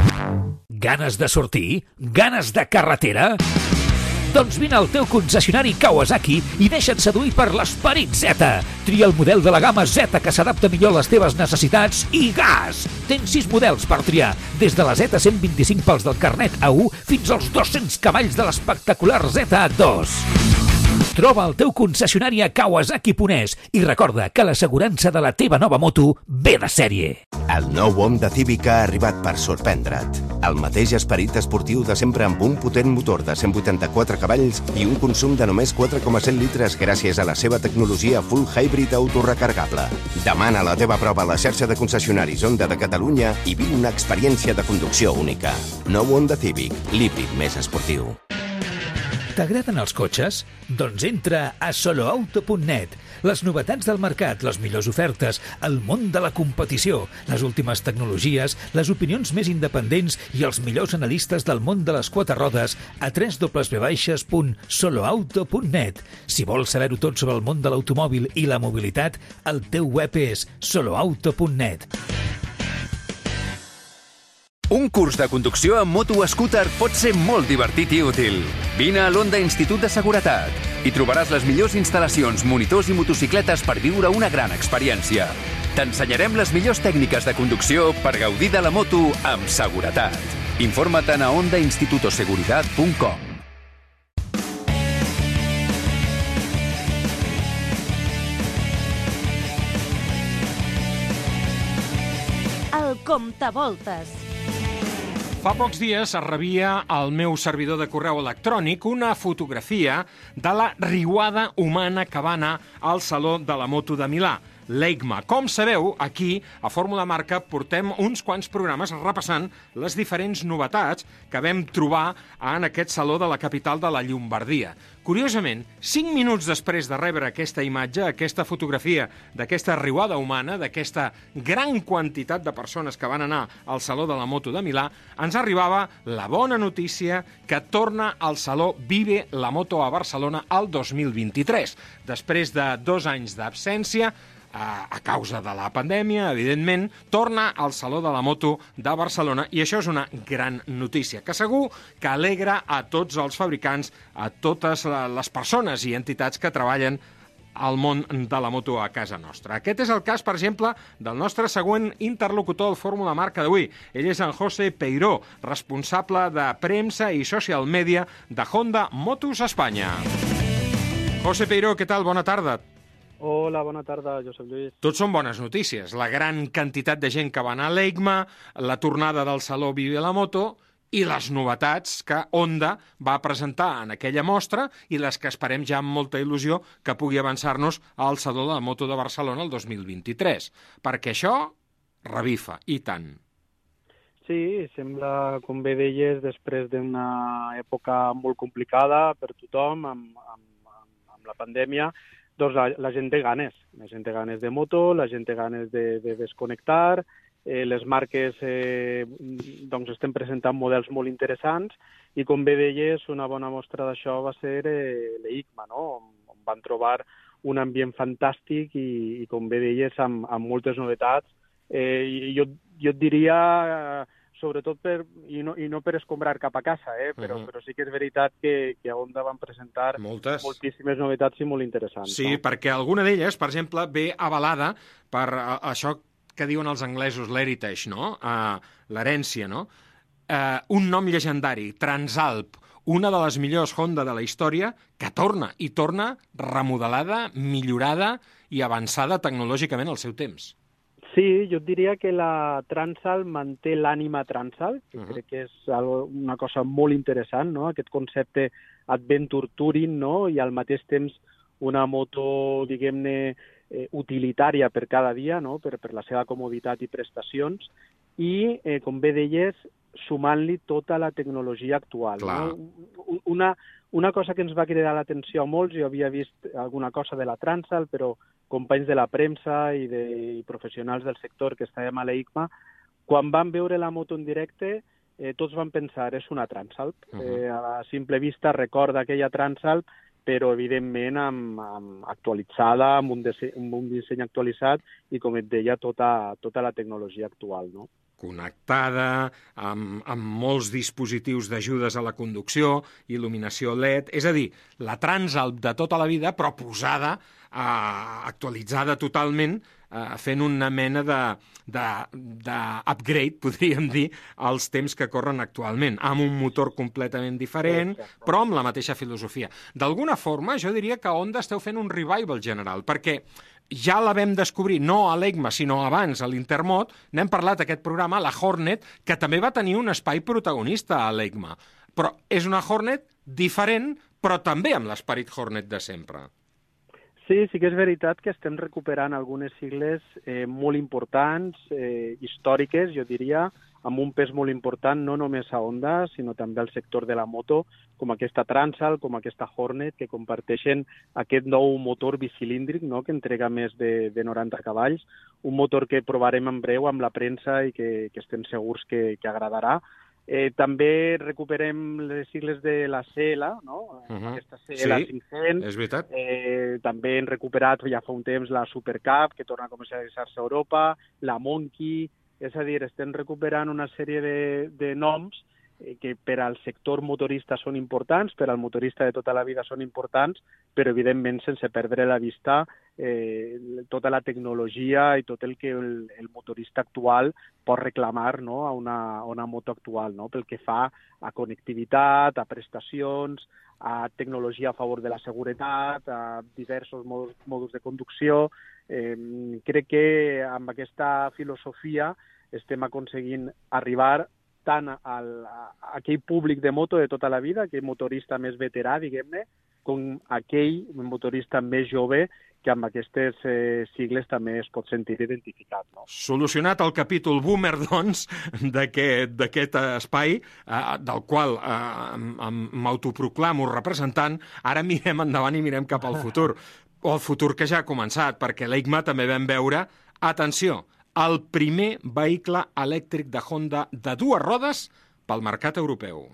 Ganes de sortir? Ganes de carretera? Doncs vine al teu concessionari Kawasaki i deixa't seduir per l'esperit Z. Tria el model de la gamma Z que s'adapta millor a les teves necessitats i gas! Tens 6 models per triar, des de la Z125 pels del carnet A1 fins als 200 cavalls de l'espectacular Z2. Troba el teu concessionari a Kawasaki Ponès i recorda que l'assegurança de la teva nova moto ve de sèrie. El nou Honda Civic ha arribat per sorprendre't. El mateix esperit esportiu de sempre amb un potent motor de 184 cavalls i un consum de només 4,7 litres gràcies a la seva tecnologia full hybrid autorecargable. Demana la teva prova a la xarxa de concessionaris Honda de Catalunya i viu una experiència de conducció única. Nou Honda Civic, l'híbrid més esportiu. T'agraden els cotxes? Doncs entra a soloauto.net. Les novetats del mercat, les millors ofertes, el món de la competició, les últimes tecnologies, les opinions més independents i els millors analistes del món de les quatre rodes a www.soloauto.net. Si vols saber-ho tot sobre el món de l'automòbil i la mobilitat, el teu web és soloauto.net. Un curs de conducció amb moto o scooter pot ser molt divertit i útil. Vine a l'Onda Institut de Seguretat. Hi trobaràs les millors instal·lacions, monitors i motocicletes per viure una gran experiència. T'ensenyarem les millors tècniques de conducció per gaudir de la moto amb seguretat. Informa't a ondainstitutoseguridad.com. El comptavoltes. Fa pocs dies es rebia al meu servidor de correu electrònic una fotografia de la riuada humana que va anar al Saló de la Moto de Milà, l'EICMA. Com sabeu, aquí, a Fórmula Marca, portem uns quants programes repassant les diferents novetats que vam trobar en aquest Saló de la capital de la Llombardia. Curiosament, cinc minuts després de rebre aquesta imatge, aquesta fotografia d'aquesta riuada humana, d'aquesta gran quantitat de persones que van anar al Saló de la Moto de Milà, ens arribava la bona notícia que torna al Saló Vive la Moto a Barcelona al 2023. Després de dos anys d'absència, a, causa de la pandèmia, evidentment, torna al Saló de la Moto de Barcelona i això és una gran notícia, que segur que alegra a tots els fabricants, a totes les persones i entitats que treballen al món de la moto a casa nostra. Aquest és el cas, per exemple, del nostre següent interlocutor del Fórmula Marca d'avui. Ell és en José Peiró, responsable de premsa i social media de Honda Motos Espanya. José Peiró, què tal? Bona tarda. Hola, bona tarda, Josep Lluís. Tot són bones notícies. La gran quantitat de gent que va anar a l'EICMA, la tornada del Saló Vive la Moto i les novetats que Honda va presentar en aquella mostra i les que esperem ja amb molta il·lusió que pugui avançar-nos al Saló de la Moto de Barcelona el 2023. Perquè això revifa, i tant. Sí, sembla, com bé deies, després d'una època molt complicada per tothom, amb, amb, amb la pandèmia, doncs la, la gent té ganes. La gent té ganes de moto, la gent té ganes de, de desconnectar, eh, les marques eh, doncs estem presentant models molt interessants i, com bé deies, una bona mostra d'això va ser eh, l'EICMA, no? on, on van trobar un ambient fantàstic i, i com bé deies, amb, amb moltes novetats. Eh, jo, jo et diria, eh, sobretot per, i no, i no per escombrar cap a casa, eh? però, uh -huh. però sí que és veritat que, que a Honda van presentar Moltes. moltíssimes novetats i molt interessants. Sí, no? perquè alguna d'elles, per exemple, ve avalada per uh, això que diuen els anglesos l'heritage, no? Uh, L'herència, no? Uh, un nom llegendari, Transalp, una de les millors Honda de la història, que torna, i torna remodelada, millorada i avançada tecnològicament al seu temps. Sí, jo diria que la Transal manté l'ànima Transal, que uh -huh. crec que és una cosa molt interessant, no? aquest concepte adventure touring, no? i al mateix temps una moto, diguem-ne, eh, utilitària per cada dia, no? per, per la seva comoditat i prestacions, i, eh, com bé deies, sumant-li tota la tecnologia actual. Clar. No? Una, una cosa que ens va cridar l'atenció a molts, jo havia vist alguna cosa de la Transal, però companys de la premsa i, de, i professionals del sector que estàvem a l'EICMA, quan van veure la moto en directe, eh, tots van pensar, és una Transalp. Uh -huh. eh, a la simple vista recorda aquella Transalp, però evidentment amb, amb actualitzada, amb un, disseny, amb un disseny actualitzat i, com et deia, tota, tota la tecnologia actual. No? Connectada, amb, amb molts dispositius d'ajudes a la conducció, il·luminació LED, és a dir, la Transalp de tota la vida, però posada, eh, actualitzada totalment, eh, fent una mena de d'upgrade, *laughs* podríem dir, als temps que corren actualment, amb un motor completament diferent, però amb la mateixa filosofia. D'alguna forma, jo diria que Honda esteu fent un revival general, perquè ja la vam descobrir, no a l'EGMA, sinó abans, a l'Intermot, n'hem parlat aquest programa, la Hornet, que també va tenir un espai protagonista a l'EGMA. Però és una Hornet diferent, però també amb l'esperit Hornet de sempre. Sí, sí que és veritat que estem recuperant algunes sigles eh, molt importants, eh, històriques, jo diria, amb un pes molt important no només a Honda, sinó també al sector de la moto, com aquesta Transal, com aquesta Hornet, que comparteixen aquest nou motor bicilíndric no? que entrega més de, de 90 cavalls, un motor que provarem en breu amb la premsa i que, que estem segurs que, que agradarà. Eh, també recuperem les sigles de la CL, no? Uh -huh. aquesta CL Sí, 500. és veritat. Eh, també hem recuperat ja fa un temps la Supercup, que torna a comercialitzar-se a Europa, la Monkey, és a dir, estem recuperant una sèrie de, de noms eh, que per al sector motorista són importants, per al motorista de tota la vida són importants, però evidentment sense perdre la vista eh, tota la tecnologia i tot el que el, el motorista actual pot reclamar no, a, una, a una moto actual, no? pel que fa a connectivitat, a prestacions, a tecnologia a favor de la seguretat, a diversos modus, modus de conducció. Eh, crec que amb aquesta filosofia estem aconseguint arribar tant al, a, aquell públic de moto de tota la vida, aquell motorista més veterà, diguem-ne, com aquell motorista més jove que amb aquestes eh, sigles també es pot sentir identificat. No? Solucionat el capítol boomer, *laughs* doncs, d'aquest espai, eh, del qual eh, m'autoproclamo representant, ara mirem endavant i mirem cap al futur. O el futur que ja ha començat, perquè l'EICMA també vam veure, atenció, el primer vehicle elèctric de Honda de dues rodes pel mercat europeu.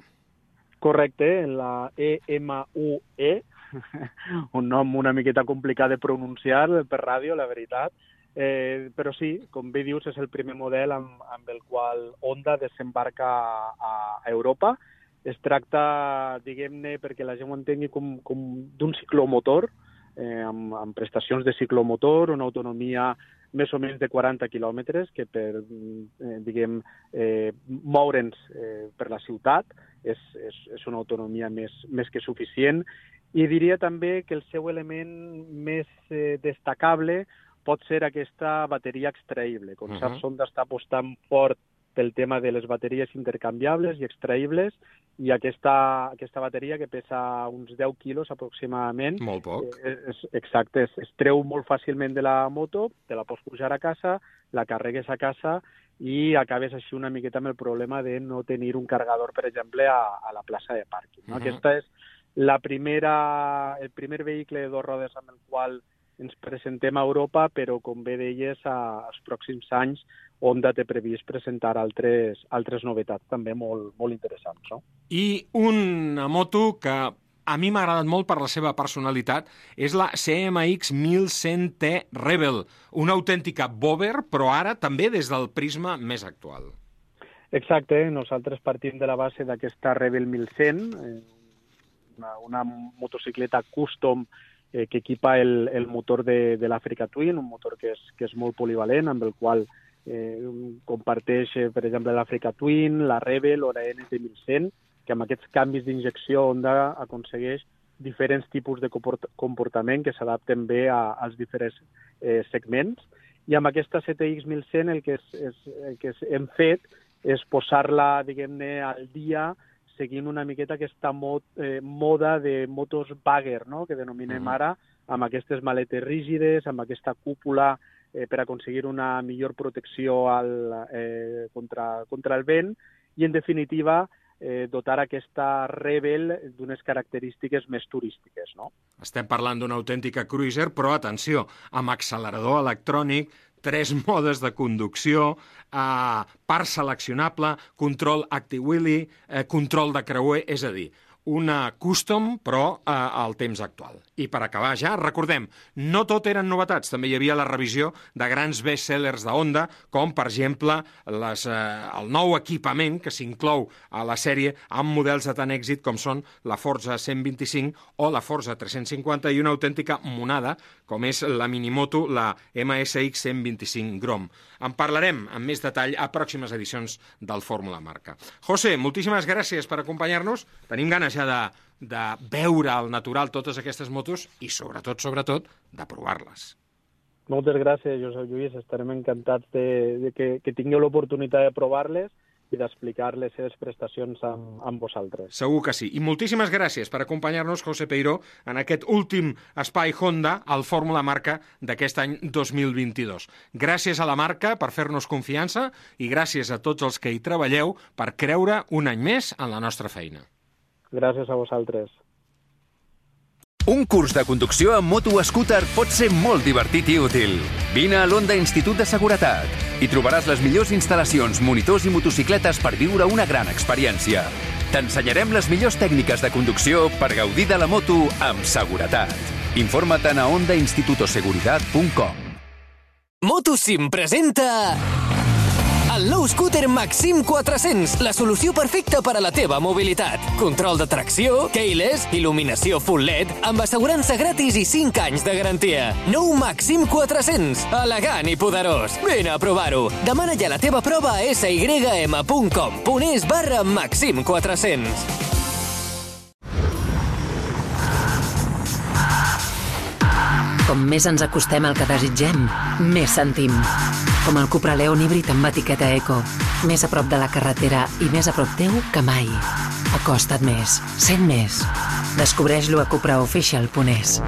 Correcte, la E EMUE, *laughs* un nom una miqueta complicat de pronunciar per ràdio, la veritat, eh, però sí, com bé dius, és el primer model amb, amb el qual Honda desembarca a, a Europa. Es tracta, diguem-ne, perquè la gent ho entengui, com, com d'un ciclomotor, amb, amb prestacions de ciclomotor, una autonomia més o menys de 40 quilòmetres que per, eh, diguem, eh, moure'ns eh, per la ciutat és, és, és una autonomia més, més que suficient. I diria també que el seu element més eh, destacable pot ser aquesta bateria extraïble. Com uh Mhm. -huh. saps, Honda està apostant fort pel tema de les bateries intercanviables i extraïbles i aquesta, aquesta bateria que pesa uns 10 quilos aproximadament Molt poc. eh, és, exacte, es, es treu molt fàcilment de la moto, te la pots pujar a casa, la carregues a casa i acabes així una miqueta amb el problema de no tenir un cargador, per exemple, a, a la plaça de pàrquing. No? Mhm. Aquesta és la primera, el primer vehicle de dos rodes amb el qual ens presentem a Europa, però com bé deies, a, als pròxims anys Honda té previst presentar altres, altres novetats també molt, molt interessants. No? I una moto que a mi m'ha agradat molt per la seva personalitat és la CMX 1100T Rebel, una autèntica bober, però ara també des del prisma més actual. Exacte, nosaltres partim de la base d'aquesta Rebel 1100, eh, una, una motocicleta custom eh, que equipa el, el motor de, de l'Africa Twin, un motor que és, que és molt polivalent, amb el qual eh, comparteix, eh, per exemple, l'Africa Twin, la Rebel o la NT1100, que amb aquests canvis d'injecció Honda aconsegueix diferents tipus de comport- comportament que s'adapten bé a, als diferents eh, segments. I amb aquesta CTX 1100 el que, és, és, el que és, hem fet és posar-la, diguem-ne, al dia seguint una miqueta aquesta mod, eh, moda de motos bagger, no?, que denominem Mhm. ara, amb aquestes maletes rígides, amb aquesta cúpula eh, per aconseguir una millor protecció al, eh, contra, contra el vent i, en definitiva, eh, dotar aquesta Rebel d'unes característiques més turístiques, no? Estem parlant d'una autèntica cruiser, però atenció, amb accelerador electrònic, tres *laughs* modes de conducció, eh, part seleccionable, control acti-wheelie, eh, control de creuer, és a dir, una custom, però eh, al temps actual. I per acabar ja, recordem, no tot eren novetats, també hi havia la revisió de grans bestsellers de Honda, com, per exemple, les, eh, el nou equipament que s'inclou a la sèrie amb models de tant èxit com són la Forza 125 o la Forza 350 i una autèntica monada, com és la minimoto, la MSX 125 Grom. En parlarem amb més detall a pròximes edicions del Fórmula Marca. José, moltíssimes gràcies per acompanyar-nos. Tenim ganes ja de, de veure al natural totes aquestes motos i, sobretot, sobretot, de provar-les. Moltes gràcies, Josep Lluís. Estarem encantats de, de que, que tingueu l'oportunitat de provar-les i d'explicar les seves prestacions amb, amb vosaltres. Segur que sí. I moltíssimes gràcies per acompanyar-nos, José Peiró, en aquest últim espai Honda al Fórmula Marca d'aquest any 2022. Gràcies a la marca per fer-nos confiança i gràcies a tots els que hi treballeu per creure un any més en la nostra feina. Gràcies a vosaltres. Un curs de conducció amb moto o scooter pot ser molt divertit i útil. Vine a l'Onda Institut de Seguretat. Hi trobaràs les millors instal·lacions, monitors i motocicletes per viure una gran experiència. T'ensenyarem les millors tècniques de conducció per gaudir de la moto amb seguretat. Informa't a ondainstitutoseguridad.com Motosim presenta el nou scooter Maxim 400, la solució perfecta per a la teva mobilitat. Control de tracció, keyless, il·luminació full LED, amb assegurança gratis i 5 anys de garantia. Nou Maxim 400, elegant i poderós. Vine a provar-ho. Demana ja la teva prova a sym.com.es barra Maxim 400. Com més ens acostem al que desitgem, més sentim. Com el Cupra Leon híbrid amb etiqueta Eco. Més a prop de la carretera i més a prop teu que mai. Acosta't més. Sent més. Descobreix-lo a cupraofficial.es.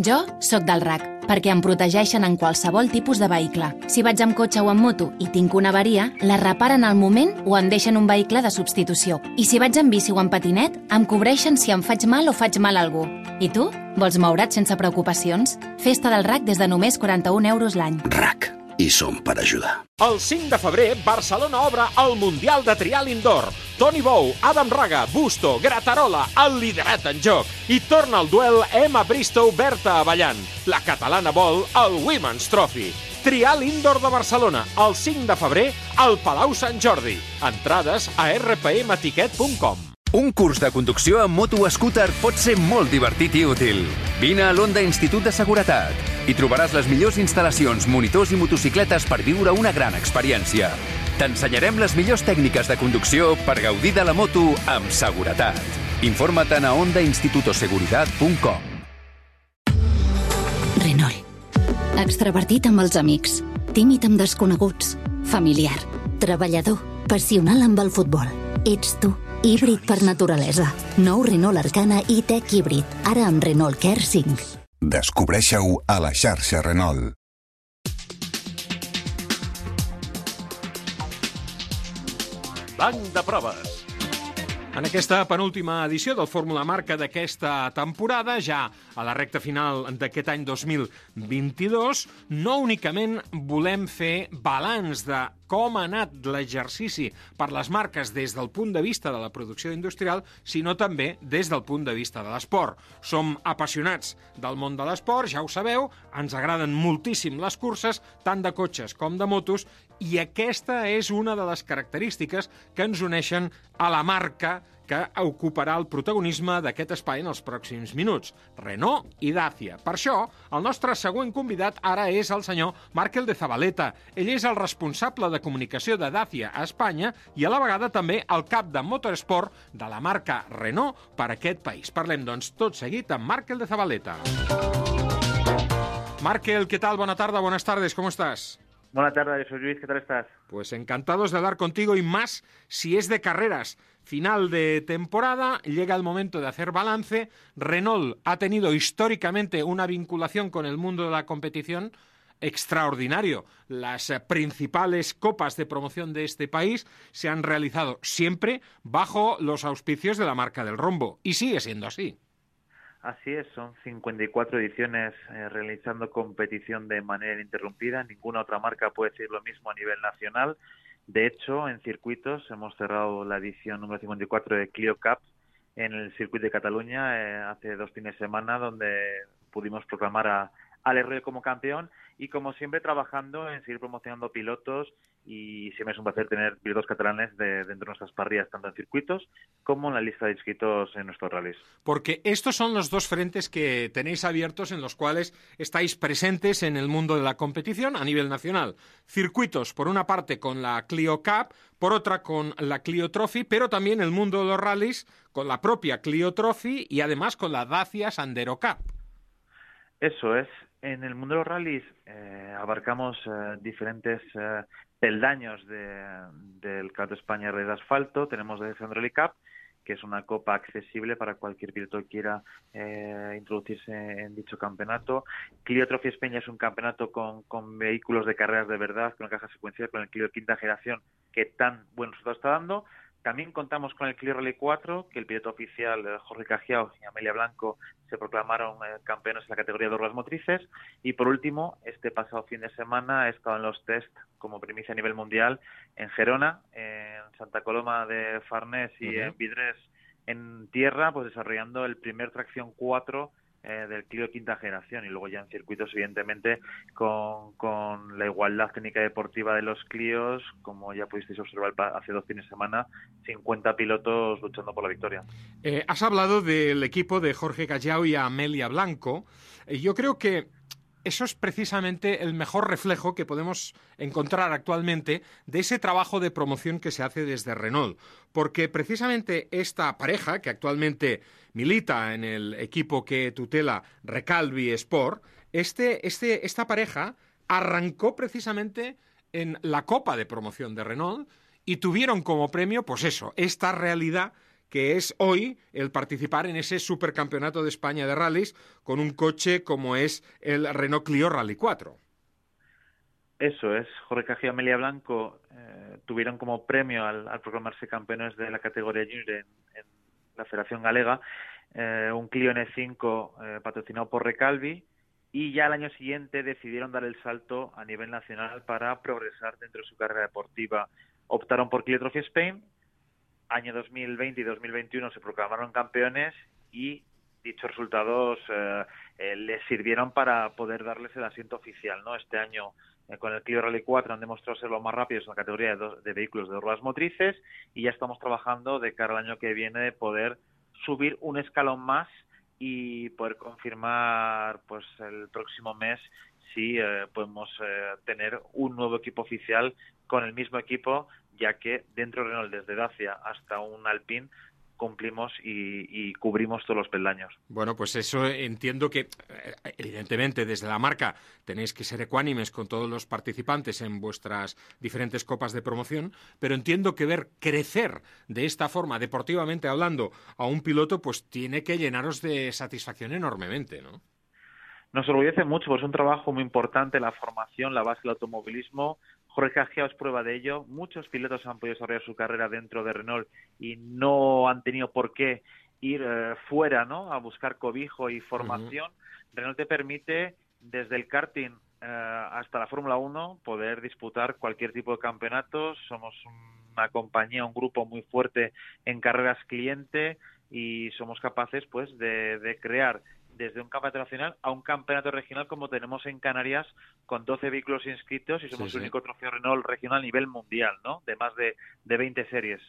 Jo sóc del RAC, perquè em protegeixen en qualsevol tipus de vehicle. Si vaig amb cotxe o amb moto i tinc una avaria, la reparen al moment o em deixen un vehicle de substitució. I si vaig amb bici o amb patinet, em cobreixen si em faig mal o faig mal a algú. I tu? Vols moure't sense preocupacions? Festa del RAC des de només 41 euros l'any. RAC. I som per ajudar. El 5 de febrer, Barcelona obre el Mundial de Trial Indoor. Toni Bou, Adam Raga, Busto, Gratarola, el liderat en joc. I torna el duel Emma Bristow, Berta Avallant. La catalana vol el Women's Trophy. Trial Indoor de Barcelona, el 5 de febrer, al Palau Sant Jordi. Entrades a rpmetiquet.com. Un curs de conducció amb moto o scooter pot ser molt divertit i útil. Vine a l'Onda Institut de Seguretat. Hi trobaràs les millors instal·lacions, monitors i motocicletes per viure una gran experiència. T'ensenyarem les millors tècniques de conducció per gaudir de la moto amb seguretat. Informa't a ondainstitutoseguridad.com Renault. Extravertit amb els amics, tímid amb desconeguts, familiar, treballador, passional amb el futbol. Ets tu, híbrid per naturalesa. Nou Renault Arcana i Tech híbrid, ara amb Renault Care 5. Descobreixeu a la xarxa Renault. Banc de proves. En aquesta penúltima edició del Fórmula Marca d'aquesta temporada, ja a la recta final d'aquest any 2022, no únicament volem fer balanç de com ha anat l'exercici per les marques des del punt de vista de la producció industrial, sinó també des del punt de vista de l'esport. Som apassionats del món de l'esport, ja ho sabeu, ens agraden moltíssim les curses, tant de cotxes com de motos, i aquesta és una de les característiques que ens uneixen a la marca que ocuparà el protagonisme d'aquest espai en els pròxims minuts, Renault i Dacia. Per això, el nostre següent convidat ara és el senyor Markel de Zabaleta. Ell és el responsable de comunicació de Dacia a Espanya i a la vegada també el cap de motorsport de la marca Renault per aquest país. Parlem, doncs, tot seguit amb Markel de Zabaleta. Markel, ¿qué tal? Buena tarde, buenas tardes, ¿cómo estás? Buenas tardes, soy Luis, ¿qué tal estás? Pues encantados de hablar contigo y más si es de carreras. Final de temporada, llega el momento de hacer balance. Renault ha tenido históricamente una vinculación con el mundo de la competición extraordinario. Las principales copas de promoción de este país se han realizado siempre bajo los auspicios de la marca del rombo y sigue siendo así. Así es, son 54 ediciones eh, realizando competición de manera ininterrumpida. Ninguna otra marca puede decir lo mismo a nivel nacional. De hecho, en circuitos hemos cerrado la edición número 54 de Clio Cup en el circuito de Cataluña eh, hace dos fines de semana, donde pudimos proclamar a Ale Royo como campeón y como siempre trabajando en seguir promocionando pilotos y siempre es un placer tener pilotos catalanes de, dentro de nuestras parrillas, tanto en circuitos como en la lista de inscritos en nuestros rallies. Porque estos son los dos frentes que tenéis abiertos en los cuales estáis presentes en el mundo de la competición a nivel nacional. Circuitos, por una parte con la Clio Cup, por otra con la Clio Trophy, pero también el mundo de los rallies con la propia Clio Trophy y además con la Dacia Sandero Cup. Eso es. En el mundo de los rallies eh, abarcamos eh, diferentes eh, peldaños de, del Campeonato de España Red de Asfalto. Tenemos de Centro Rally Cup, que es una copa accesible para cualquier piloto que quiera eh, introducirse en dicho campeonato. Clio Trophy España es un campeonato con, con vehículos de carreras de verdad, con una caja secuencial, con el Clio de quinta generación que tan buen resultado está dando. También contamos con el Clio Rally 4, que el piloto oficial eh, Jorge Cajiao y Amelia Blanco se proclamaron eh, campeones en la categoría de ruedas motrices. Y por último, este pasado fin de semana he estado en los test como primicia a nivel mundial en Gerona, en Santa Coloma de Farnés y en Vidres en tierra, pues desarrollando el primer tracción 4 eh, del Clio quinta generación y luego ya en circuitos evidentemente con, con la igualdad técnica deportiva de los Clios como ya pudisteis observar hace dos fines de semana 50 pilotos luchando por la victoria Eh, has hablado del equipo de Jorge Callao y Amelia Blanco. Eh, yo creo que eso es precisamente el mejor reflejo que podemos encontrar actualmente de ese trabajo de promoción que se hace desde Renault. Porque precisamente esta pareja, que actualmente milita en el equipo que tutela Recalvi Sport, este, este, esta pareja arrancó precisamente en la Copa de Promoción de Renault y tuvieron como premio, pues eso, esta realidad que es hoy el participar en ese supercampeonato de España de rallies con un coche como es el Renault Clio Rally 4. Eso es, Jorge Cajiao y Amelia Blanco eh, tuvieron como premio al, proclamarse campeones de la categoría junior en, en la Federación Galega eh, un Clio N5 eh, patrocinado por Recalvi y ya al año siguiente decidieron dar el salto a nivel nacional para progresar dentro de su carrera deportiva. Optaron por Clio Trophy Spain, año 2020 y 2021 se proclamaron campeones y dichos resultados eh, eh, les sirvieron para poder darles el asiento oficial. ¿no? Este año eh, con el Clio Rally 4 han demostrado ser los más rápidos en la categoría de, dos- de vehículos de ruedas motrices y ya estamos trabajando de cara al año que viene de poder subir un escalón más y poder confirmar pues el próximo mes si eh, podemos eh, tener un nuevo equipo oficial con el mismo equipo ya que dentro de Renault desde Dacia hasta un Alpine cumplimos y, y cubrimos todos los peldaños. Bueno, pues eso entiendo que, eh, evidentemente, desde la marca tenéis que ser ecuánimes con todos los participantes en vuestras diferentes copas de promoción, pero entiendo que ver crecer de esta forma, deportivamente hablando, a un piloto, pues tiene que llenaros de satisfacción enormemente, ¿no? Nos orgullece mucho, pues es un trabajo muy importante, la formación, la base del automovilismo. Jorge Cajiao es prueba de ello. Muchos pilotos han podido desarrollar su carrera dentro de Renault y no han tenido por qué ir eh, fuera, ¿no? A buscar cobijo y formación. Renault te permite, desde el karting eh, hasta la Fórmula 1, poder disputar cualquier tipo de campeonatos. Somos una compañía, un grupo muy fuerte en carreras cliente y somos capaces, pues, de, de crear desde un campeonato nacional a un campeonato regional como tenemos en Canarias con 12 vehículos inscritos y somos Sí, sí. el único trofeo Renault regional a nivel mundial, ¿no? De más de, de 20 series.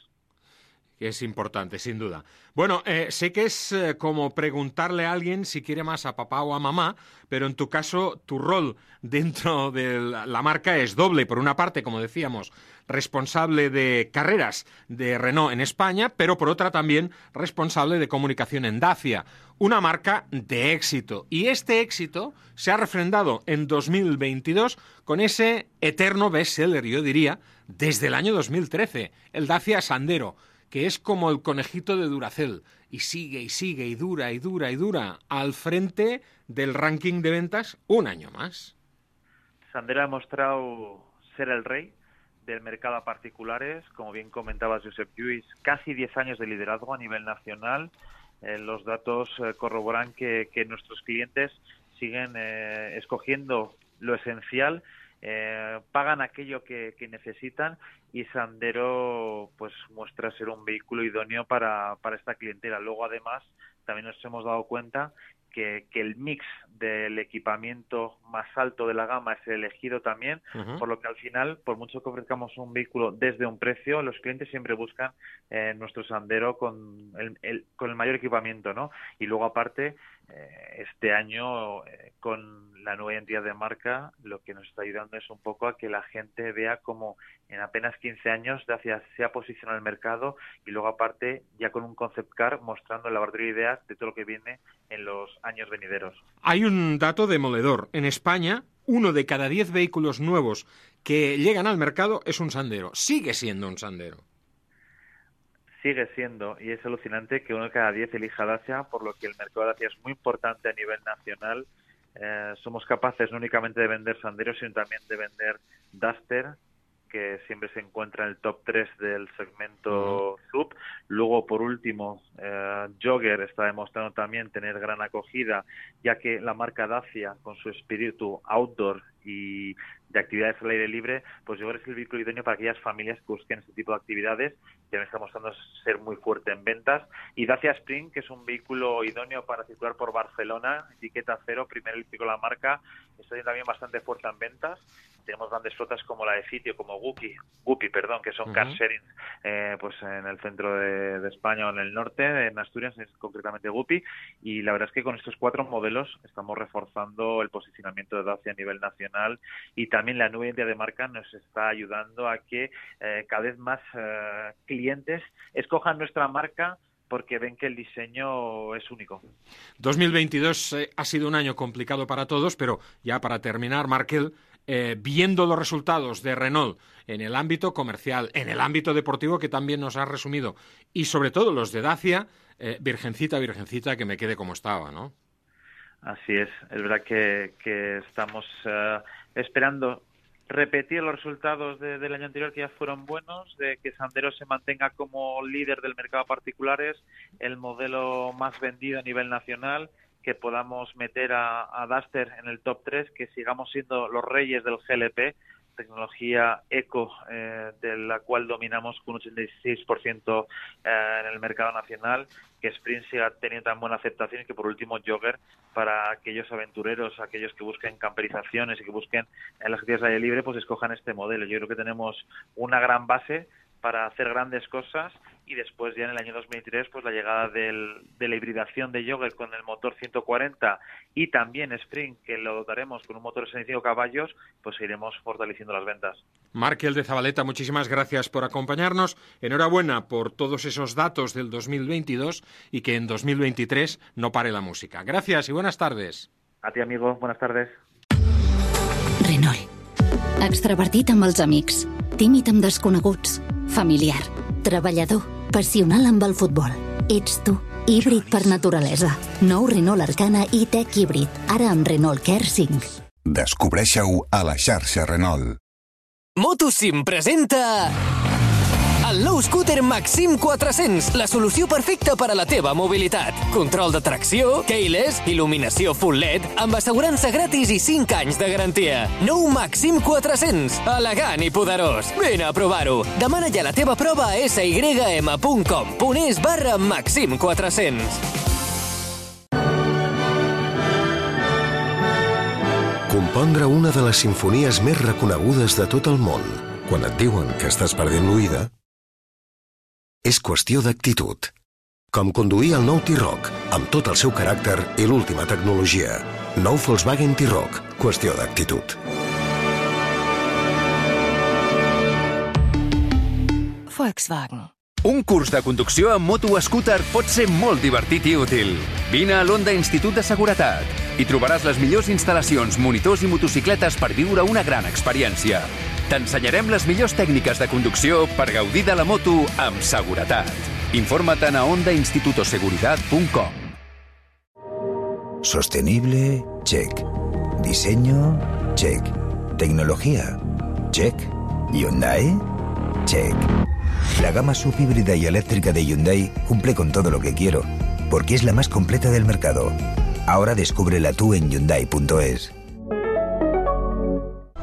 es importante, sin duda. Bueno, eh, sé que es eh, como preguntarle a alguien si quiere más a papá o a mamá, pero en tu caso tu rol dentro de la marca es doble. Por una parte, como decíamos, responsable de carreras de Renault en España, pero por otra también responsable de comunicación en Dacia, una marca de éxito. Y este éxito se ha refrendado en 2022 con ese eterno bestseller, yo diría, desde el año 2013, el Dacia Sandero que es como el conejito de Duracell, y sigue y sigue y dura y dura y dura al frente del ranking de ventas un año más. Sandero ha demostrado ser el rey del mercado a particulares, como bien comentaba Josep Lluís, casi 10 años de liderazgo a nivel nacional. Eh, los datos eh, corroboran que, que nuestros clientes siguen eh, escogiendo lo esencial, eh, pagan aquello que, que necesitan y Sandero pues muestra ser un vehículo idóneo para, para esta clientela. Luego además también nos hemos dado cuenta que, que el mix del equipamiento más alto de la gama es el elegido también, por lo que al final, por mucho que ofrezcamos un vehículo desde un precio, los clientes siempre buscan eh, nuestro Sandero con el, el- con el mayor equipamiento, ¿no? Y luego aparte este año eh, con la nueva identidad de marca lo que nos está ayudando es un poco a que la gente vea cómo en apenas 15 años Dacia se ha posicionado el mercado y luego aparte ya con un concept car mostrando el laboratorio de ideas de todo lo que viene en los años venideros. Hay un dato demoledor. En España, uno de cada 10 vehículos nuevos que llegan al mercado es un Sandero. Sigue siendo un Sandero sigue siendo, y es alucinante, que uno de cada diez elija Dacia, por lo que el mercado de Dacia es muy importante a nivel nacional. Eh, somos capaces no únicamente de vender Sandero, sino también de vender Duster, que siempre se encuentra en el top 3 del segmento sub. Luego, por último, eh, Jogger está demostrando también tener gran acogida, ya que la marca Dacia, con su espíritu outdoor y de actividades al aire libre, pues Jogger es el vehículo idóneo para aquellas familias que busquen este tipo de actividades, que me está mostrando ser muy fuerte en ventas. Y Dacia Spring, que es un vehículo idóneo para circular por Barcelona, etiqueta cero, primer eléctrico de la marca, está también bastante fuerte en ventas. Tenemos grandes flotas como la de Sitio, como Guppy, Guppy perdón, que son car sharing eh, pues en el centro de, España o en el norte, en Asturias es concretamente Guppy, y la verdad es que con estos cuatro modelos estamos reforzando el posicionamiento de Dacia a nivel nacional y también la nueva identidad de marca nos está ayudando a que eh, cada vez más eh, clientes escojan nuestra marca porque ven que el diseño es único. 2022 ha sido un año complicado para todos, pero ya para terminar, Markel, eh, viendo los resultados de Renault en el ámbito comercial, en el ámbito deportivo que también nos ha resumido, y sobre todo los de Dacia, eh, virgencita, virgencita, que me quede como estaba, ¿no? Así es, es verdad que, estamos eh, esperando repetir los resultados del año anterior que ya fueron buenos, de que Sandero se mantenga como líder del mercado de particulares, el modelo más vendido a nivel nacional que podamos meter a, a Duster en el top 3, que sigamos siendo los reyes del GLP, tecnología eco eh, de la cual dominamos con un 86% eh, en el mercado nacional, que Sprint siga teniendo tan buena aceptación y que por último Jogger para aquellos aventureros, aquellos que busquen camperizaciones y que busquen en las actividades de aire libre, pues escojan este modelo. Yo creo que tenemos una gran base para hacer grandes cosas y después ya en el año 2003 pues la llegada del, de la hibridación de Jogger con el motor 140 y también Spring que lo dotaremos con un motor de 65 caballos pues iremos fortaleciendo las ventas. Markel de Zabaleta, muchísimas gracias por acompañarnos. Enhorabuena por todos esos datos del 2022 y que en 2023 no pare la música. Gracias y buenas tardes. A ti amigo, buenas tardes. Renault. Extravertit amb els amics, tímid amb desconeguts, familiar, treballador, passional amb el futbol. Ets tu, híbrid per naturalesa. Nou Renault Arcana i Tech híbrid, ara amb Renault Care 5. Descobreixeu a la xarxa Renault. Motosim presenta... El nou scooter Maxim 400, la solució perfecta per a la teva mobilitat. Control de tracció, keyless, il·luminació full LED, amb assegurança gratis i 5 anys de garantia. Nou Maxim 400, elegant i poderós. Vine a provar-ho. Demana ja la teva prova a sym.com.es barra Maxim 400. Compondre una de les sinfonies més reconegudes de tot el món, quan et diuen que estàs perdent l'oïda, és qüestió d'actitud. Com conduir el nou T-Roc, amb tot el seu caràcter i l'última tecnologia. Nou Volkswagen T-Roc, qüestió d'actitud. Volkswagen. Un curs de conducció amb moto scooter pot ser molt divertit i útil. Vine a l'Onda Institut de Seguretat. Hi trobaràs les millors instal·lacions, monitors i motocicletes per viure una gran experiència. T'ensenyarem les millors tècniques de conducció per gaudir de la moto amb seguretat. Informa't a Sostenible, check. Diseño, check. Tecnología, check. Hyundai, check. La gama subhíbrida y eléctrica de Hyundai cumple con todo lo que quiero, porque es la más completa del mercado. Ahora descúbrela tú en Hyundai.es.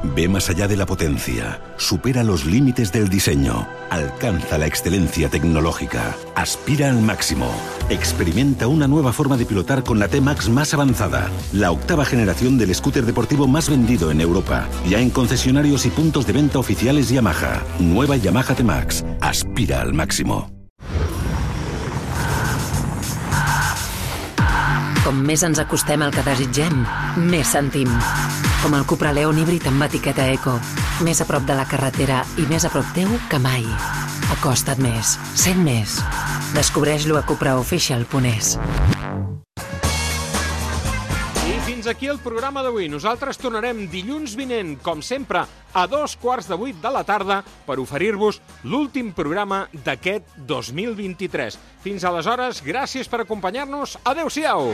Ve más allá de la potencia, supera los límites del diseño, alcanza la excelencia tecnológica, aspira al máximo, experimenta una nueva forma de pilotar con la T-Max más avanzada, la octava generación del scooter deportivo más vendido en Europa, ya en concesionarios y puntos de venta oficiales Yamaha. Nueva Yamaha T-Max, aspira al máximo. Com més ens acostem al que desitgem, més. Com el Cupra Leon híbrid amb etiqueta Eco. Més a prop de la carretera i més a prop teu que mai. Acosta't més. Sent més. Descobreix-lo a cupraofficial.es. I fins aquí el programa d'avui. Nosaltres tornarem dilluns vinent, com sempre, a dos quarts de vuit de la tarda per oferir-vos l'últim programa d'aquest 2023. Fins aleshores, gràcies per acompanyar-nos. Adéu-siau!